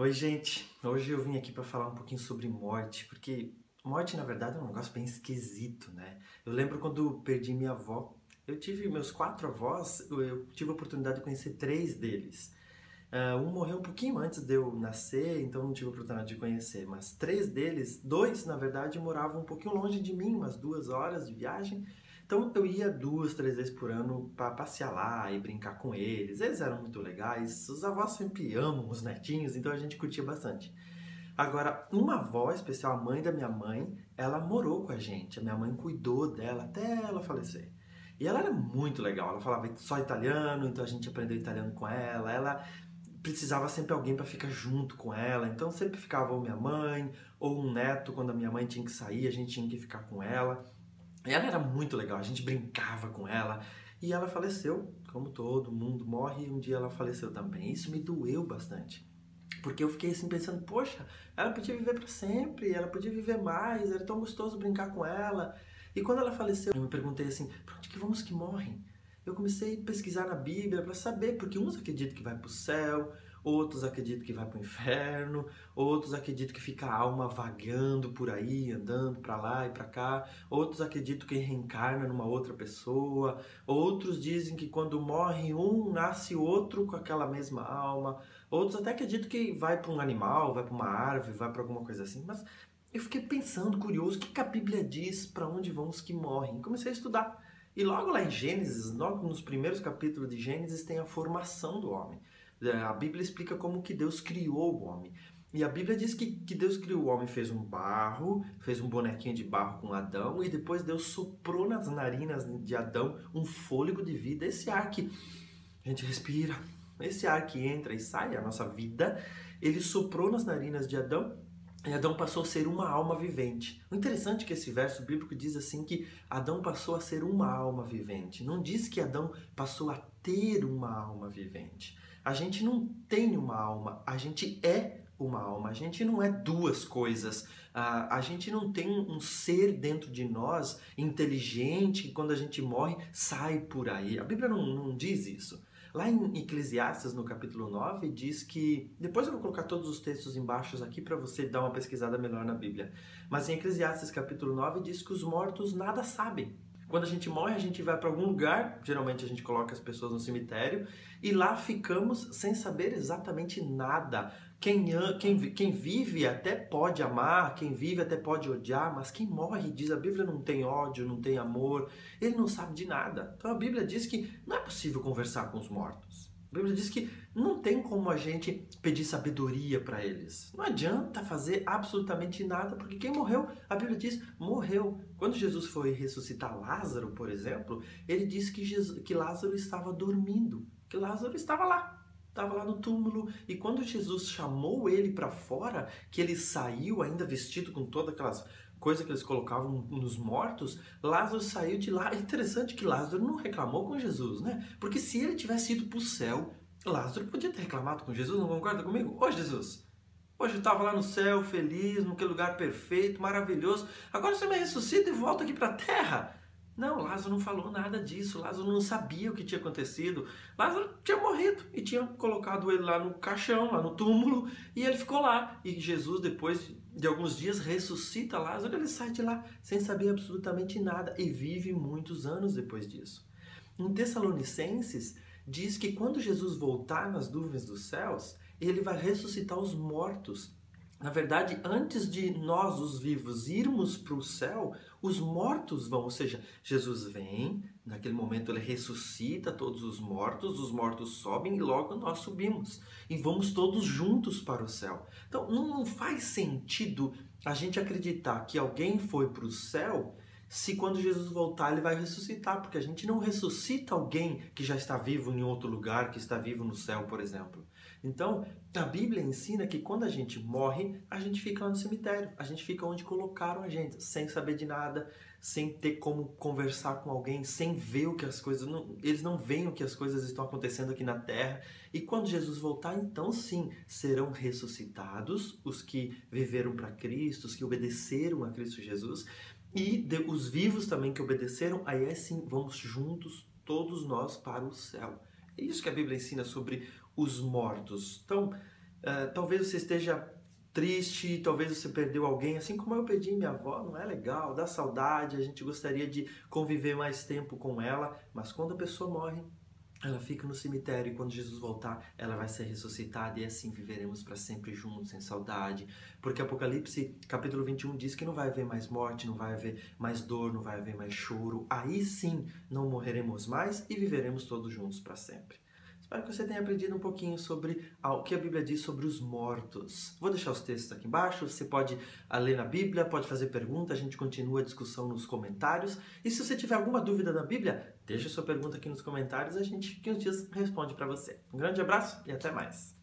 Oi, gente. Hoje eu vim aqui para falar um pouquinho sobre morte, porque morte, na verdade, é um negócio bem esquisito, né? Eu lembro quando perdi minha avó. Eu tive meus quatro avós, eu tive a oportunidade de conhecer três deles. Uh, um morreu um pouquinho antes de eu nascer, então não tive a oportunidade de conhecer. Mas três deles, dois, na verdade, moravam um pouquinho longe de mim, umas duas horas de viagem. Então eu ia duas, três vezes por ano para passear lá e brincar com eles. Eles eram muito legais. Os avós sempre amam os netinhos, então a gente curtia bastante. Agora, uma avó especial, a mãe da minha mãe, ela morou com a gente. A minha mãe cuidou dela até ela falecer. E ela era muito legal. Ela falava só italiano, então a gente aprendeu italiano com ela. Ela precisava sempre alguém para ficar junto com ela. Então sempre ficava ou minha mãe ou um neto quando a minha mãe tinha que sair, a gente tinha que ficar com ela. Ela era muito legal, a gente brincava com ela e ela faleceu, como todo mundo morre, um dia ela faleceu também. Isso me doeu bastante. Porque eu fiquei assim pensando, poxa, ela podia viver para sempre, ela podia viver mais, era tão gostoso brincar com ela. E quando ela faleceu, eu me perguntei assim, para onde que vamos que morrem? Eu comecei a pesquisar na Bíblia para saber, porque uns acreditam que vai para o céu, outros acreditam que vai para o inferno, outros acreditam que fica a alma vagando por aí, andando para lá e para cá, outros acreditam que reencarna numa outra pessoa, outros dizem que quando morre um, nasce outro com aquela mesma alma, outros até acreditam que vai para um animal, vai para uma árvore, vai para alguma coisa assim, mas eu fiquei pensando, curioso, o que, que a Bíblia diz para onde vão os que morrem? Comecei a estudar. E logo lá em Gênesis, logo nos primeiros capítulos de Gênesis, tem a formação do homem. É, a Bíblia explica como que Deus criou o homem. E a Bíblia diz que, que Deus criou o homem, fez um barro, fez um bonequinho de barro com Adão, e depois Deus soprou nas narinas de Adão um fôlego de vida. Esse ar que a gente respira, esse ar que entra e sai, a nossa vida, ele soprou nas narinas de Adão e Adão passou a ser uma alma vivente. O interessante é que esse verso bíblico diz assim que Adão passou a ser uma alma vivente. Não diz que Adão passou a ter uma alma vivente. A gente não tem uma alma, a gente é uma alma. A gente não é duas coisas. A, a gente não tem um ser dentro de nós inteligente que quando a gente morre sai por aí. A Bíblia não, não diz isso. Lá em Eclesiastes, no capítulo 9, diz que. Depois eu vou colocar todos os textos embaixo aqui para você dar uma pesquisada melhor na Bíblia. Mas em Eclesiastes, capítulo 9, diz que os mortos nada sabem. Quando a gente morre, a gente vai para algum lugar, geralmente a gente coloca as pessoas no cemitério, e lá ficamos sem saber exatamente nada. Quem, quem, quem vive até pode amar, quem vive até pode odiar, mas quem morre, diz a Bíblia, não tem ódio, não tem amor, ele não sabe de nada. Então a Bíblia diz que não é possível conversar com os mortos. A Bíblia diz que não tem como a gente pedir sabedoria para eles. Não adianta fazer absolutamente nada, porque quem morreu, a Bíblia diz, morreu. Quando Jesus foi ressuscitar Lázaro, por exemplo, ele disse que, Jesus, que Lázaro estava dormindo, que Lázaro estava lá, estava lá no túmulo. E quando Jesus chamou ele para fora, que ele saiu ainda vestido com todas aquelas coisas que eles colocavam nos mortos, Lázaro saiu de lá. É interessante que Lázaro não reclamou com Jesus, né? Porque se ele tivesse ido para o céu, Lázaro podia ter reclamado com Jesus, não concorda comigo? Ô Jesus, hoje eu estava lá no céu, feliz, naquele lugar perfeito, maravilhoso. Agora você me ressuscita e volta aqui para a terra. Não, Lázaro não falou nada disso. Lázaro não sabia o que tinha acontecido. Lázaro tinha morrido e tinha colocado ele lá no caixão, lá no túmulo, e ele ficou lá. E Jesus, depois de alguns dias, ressuscita Lázaro, ele sai de lá sem saber absolutamente nada e vive muitos anos depois disso. Em Tessalonicenses, diz que quando Jesus voltar nas nuvens dos céus, ele vai ressuscitar os mortos na verdade, antes de nós, os vivos, irmos para o céu, os mortos vão. Ou seja, Jesus vem, naquele momento ele ressuscita todos os mortos, os mortos sobem e logo nós subimos. E vamos todos juntos para o céu. Então, não faz sentido a gente acreditar que alguém foi para o céu se quando Jesus voltar ele vai ressuscitar, porque a gente não ressuscita alguém que já está vivo em outro lugar, que está vivo no céu, por exemplo. Então, a Bíblia ensina que quando a gente morre, a gente fica lá no cemitério, a gente fica onde colocaram a gente, sem saber de nada, sem ter como conversar com alguém, sem ver o que as coisas, não, eles não veem o que as coisas estão acontecendo aqui na terra. E quando Jesus voltar, então sim, serão ressuscitados os que viveram para Cristo, os que obedeceram a Cristo Jesus, e de, os vivos também que obedeceram, aí é sim, vamos juntos, todos nós, para o céu. É isso que a Bíblia ensina sobre os mortos. Então, Uh, talvez você esteja triste, talvez você perdeu alguém, assim como eu perdi minha avó, não é legal, dá saudade, a gente gostaria de conviver mais tempo com ela, mas quando a pessoa morre, ela fica no cemitério e quando Jesus voltar, ela vai ser ressuscitada e assim viveremos para sempre juntos, sem saudade. Porque Apocalipse, capítulo 21, diz que não vai haver mais morte, não vai haver mais dor, não vai haver mais choro. Aí sim não morreremos mais e viveremos todos juntos para sempre. Espero que você tenha aprendido um pouquinho sobre o que a Bíblia diz sobre os mortos. Vou deixar os textos aqui embaixo, você pode ah, ler na Bíblia, pode fazer pergunta, a gente continua a discussão nos comentários. E se você tiver alguma dúvida da Bíblia, deixa sua pergunta aqui nos comentários, a gente que uns dias responde para você. Um grande abraço e até mais.